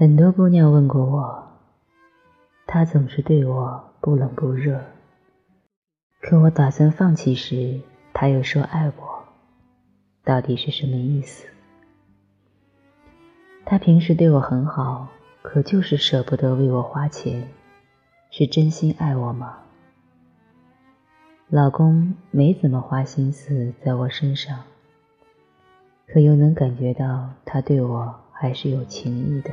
很多姑娘问过我，他总是对我不冷不热，可我打算放弃时，他又说爱我，到底是什么意思？他平时对我很好，可就是舍不得为我花钱，是真心爱我吗？老公没怎么花心思在我身上，可又能感觉到他对我还是有情意的。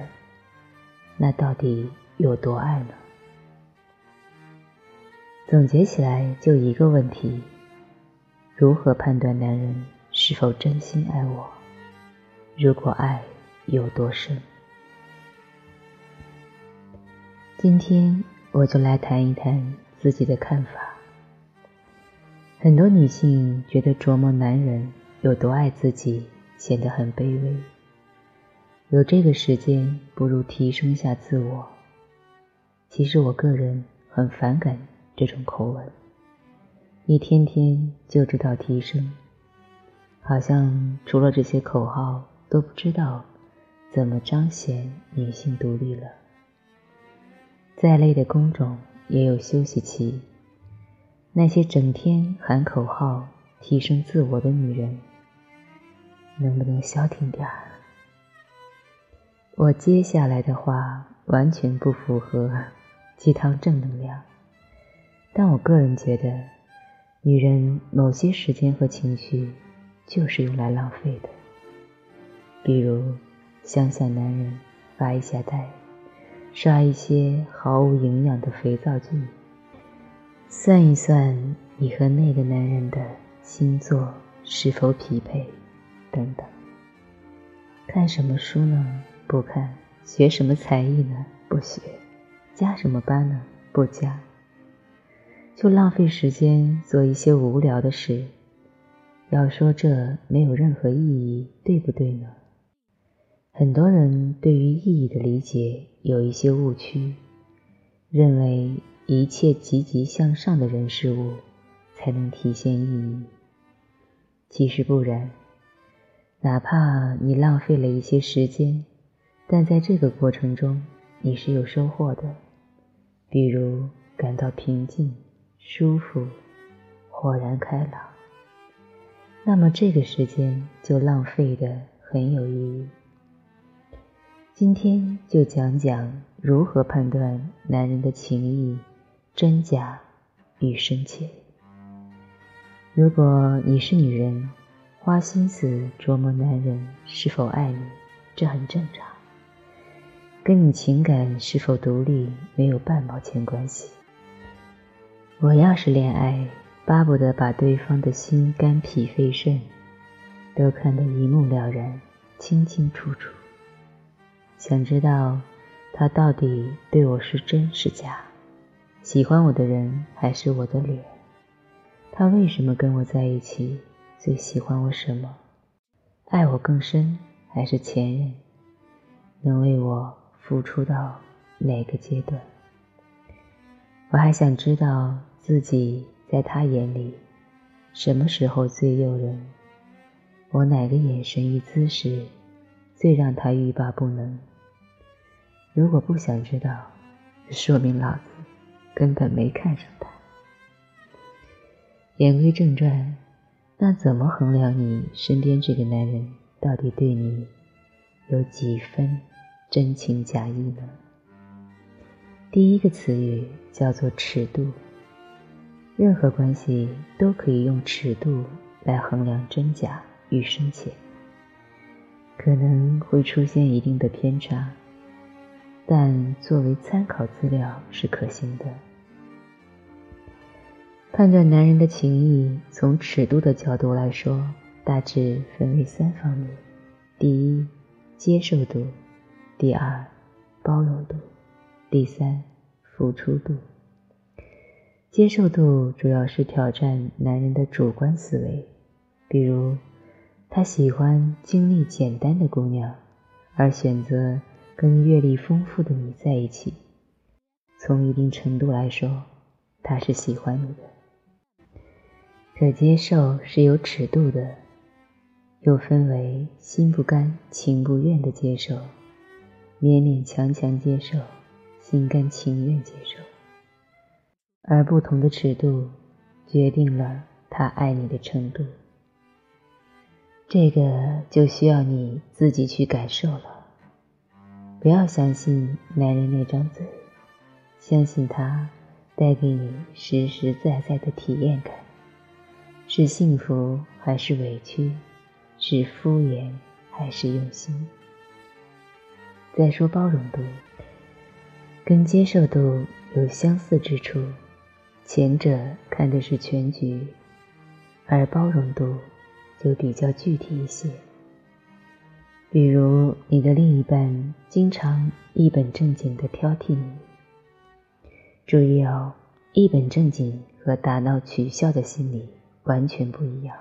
那到底有多爱呢？总结起来就一个问题：如何判断男人是否真心爱我？如果爱有多深？今天我就来谈一谈自己的看法。很多女性觉得琢磨男人有多爱自己显得很卑微。有这个时间，不如提升下自我。其实我个人很反感这种口吻，一天天就知道提升，好像除了这些口号都不知道怎么彰显女性独立了。再累的工种也有休息期，那些整天喊口号提升自我的女人，能不能消停点儿？我接下来的话完全不符合 鸡汤正能量，但我个人觉得，女人某些时间和情绪就是用来浪费的。比如想想男人发一下呆，刷一些毫无营养的肥皂剧，算一算你和那个男人的星座是否匹配，等等。看什么书呢？不看，学什么才艺呢？不学，加什么班呢？不加，就浪费时间做一些无聊的事。要说这没有任何意义，对不对呢？很多人对于意义的理解有一些误区，认为一切积极向上的人事物才能体现意义。其实不然，哪怕你浪费了一些时间。但在这个过程中，你是有收获的，比如感到平静、舒服、豁然开朗。那么这个时间就浪费的很有意义。今天就讲讲如何判断男人的情谊真假与深切。如果你是女人，花心思琢磨男人是否爱你，这很正常。跟你情感是否独立没有半毛钱关系。我要是恋爱，巴不得把对方的心肝脾肺肾都看得一目了然、清清楚楚。想知道他到底对我是真是假，喜欢我的人还是我的脸？他为什么跟我在一起？最喜欢我什么？爱我更深还是前任？能为我？付出到哪个阶段？我还想知道自己在他眼里什么时候最诱人，我哪个眼神与姿势最让他欲罢不能？如果不想知道，说明老子根本没看上他。言归正传，那怎么衡量你身边这个男人到底对你有几分？真情假意呢？第一个词语叫做尺度。任何关系都可以用尺度来衡量真假与深浅，可能会出现一定的偏差，但作为参考资料是可行的。判断男人的情谊，从尺度的角度来说，大致分为三方面：第一，接受度。第二，包容度；第三，付出度。接受度主要是挑战男人的主观思维，比如他喜欢经历简单的姑娘，而选择跟阅历丰富的你在一起。从一定程度来说，他是喜欢你的。可接受是有尺度的，又分为心不甘情不愿的接受。勉勉强强接受，心甘情愿接受。而不同的尺度，决定了他爱你的程度。这个就需要你自己去感受了。不要相信男人那张嘴，相信他带给你实实在在的体验感。是幸福还是委屈？是敷衍还是用心？再说包容度，跟接受度有相似之处，前者看的是全局，而包容度就比较具体一些。比如你的另一半经常一本正经的挑剔你，注意哦，一本正经和打闹取笑的心理。完全不一样。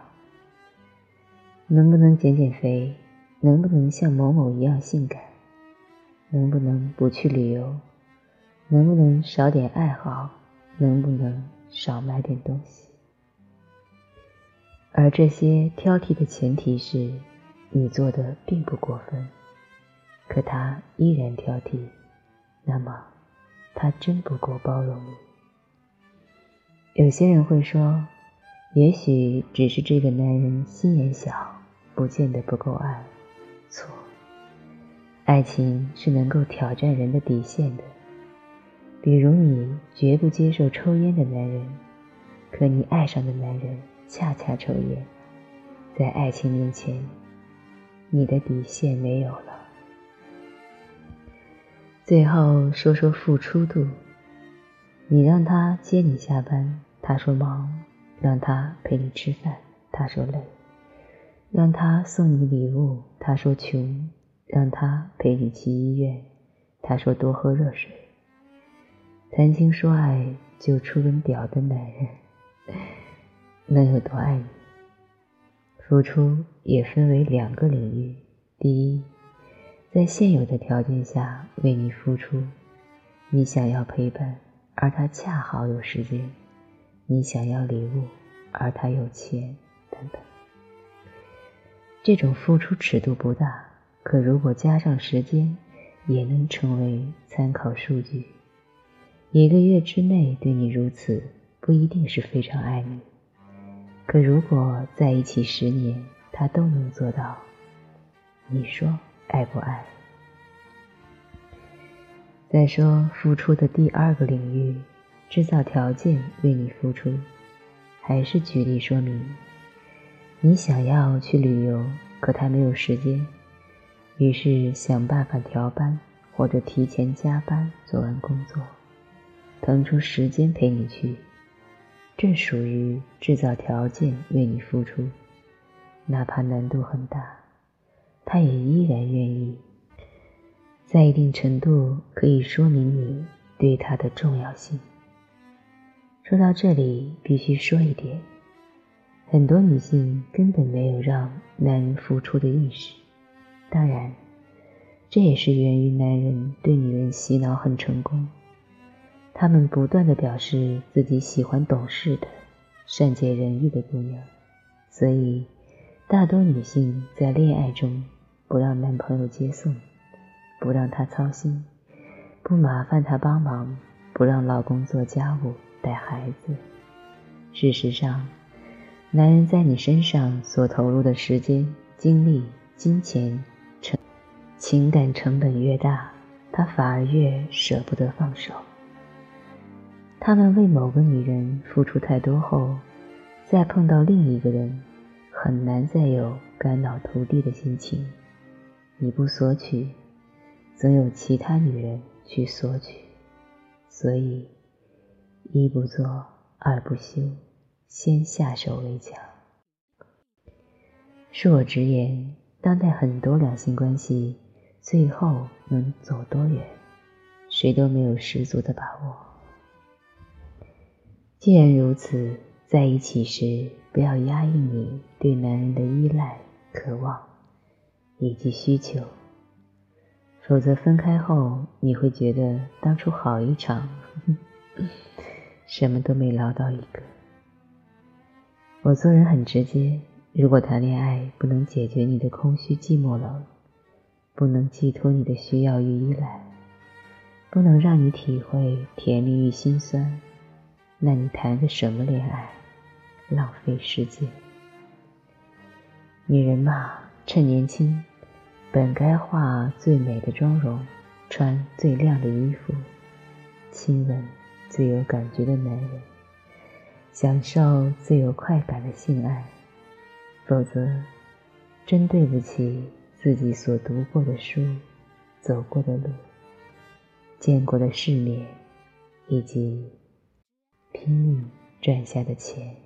能不能减减肥？能不能像某某一样性感？能不能不去旅游？能不能少点爱好？能不能少买点东西？而这些挑剔的前提是，你做的并不过分，可他依然挑剔，那么他真不够包容你。有些人会说。也许只是这个男人心眼小，不见得不够爱。错，爱情是能够挑战人的底线的。比如你绝不接受抽烟的男人，可你爱上的男人恰恰抽烟，在爱情面前，你的底线没有了。最后说说付出度，你让他接你下班，他说忙。让他陪你吃饭，他说累；让他送你礼物，他说穷；让他陪你去医院，他说多喝热水。谈情说爱就出根屌的男人，能有多爱你？付出也分为两个领域：第一，在现有的条件下为你付出，你想要陪伴，而他恰好有时间。你想要礼物，而他有钱，等等。这种付出尺度不大，可如果加上时间，也能成为参考数据。一个月之内对你如此，不一定是非常爱你。可如果在一起十年，他都能做到，你说爱不爱？再说付出的第二个领域。制造条件为你付出，还是举例说明？你想要去旅游，可他没有时间，于是想办法调班或者提前加班做完工作，腾出时间陪你去。这属于制造条件为你付出，哪怕难度很大，他也依然愿意。在一定程度可以说明你对他的重要性。说到这里，必须说一点：很多女性根本没有让男人付出的意识。当然，这也是源于男人对女人洗脑很成功。他们不断的表示自己喜欢懂事的、善解人意的姑娘，所以大多女性在恋爱中不让男朋友接送，不让他操心，不麻烦他帮忙，不让老公做家务。带孩子。事实上，男人在你身上所投入的时间、精力、金钱、情感成本越大，他反而越舍不得放手。他们为某个女人付出太多后，再碰到另一个人，很难再有肝脑涂地的心情。你不索取，总有其他女人去索取，所以。一不做二不休，先下手为强。恕我直言，当代很多两性关系最后能走多远，谁都没有十足的把握。既然如此，在一起时不要压抑你对男人的依赖、渴望以及需求，否则分开后你会觉得当初好一场。什么都没捞到一个。我做人很直接，如果谈恋爱不能解决你的空虚寂寞冷，不能寄托你的需要与依赖，不能让你体会甜蜜与心酸，那你谈个什么恋爱？浪费时间。女人嘛，趁年轻，本该化最美的妆容，穿最亮的衣服，亲吻最有感觉的男人，享受最有快感的性爱，否则，真对不起。自己所读过的书，走过的路，见过的世面，以及拼命赚下的钱。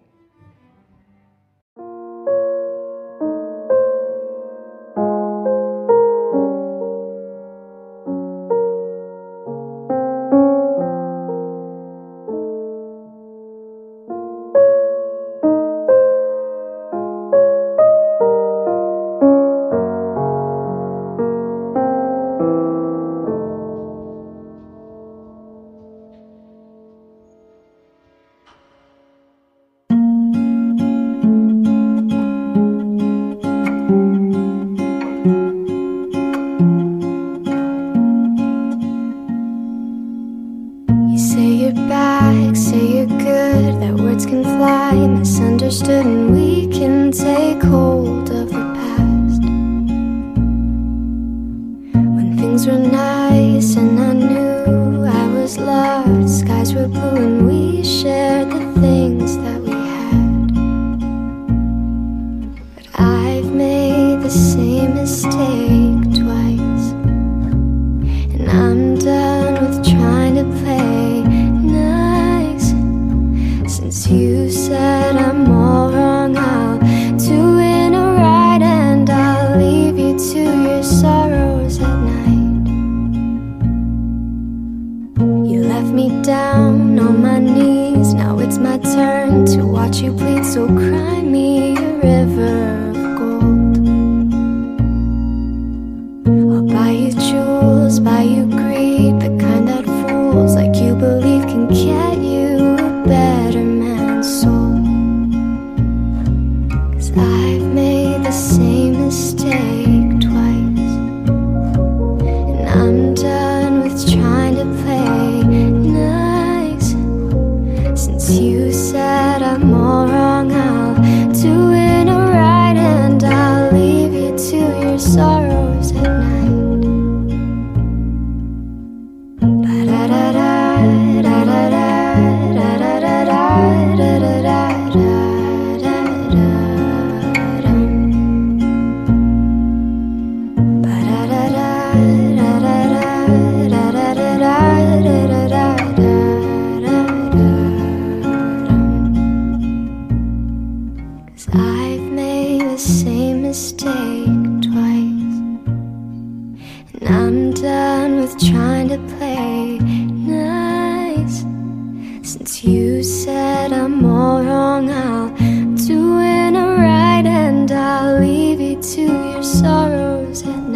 me down on my knees. Now it's my turn to watch you bleed, so cry me a river. You said I'm all wrong, I'll do it right and I'll leave you to your sorrows and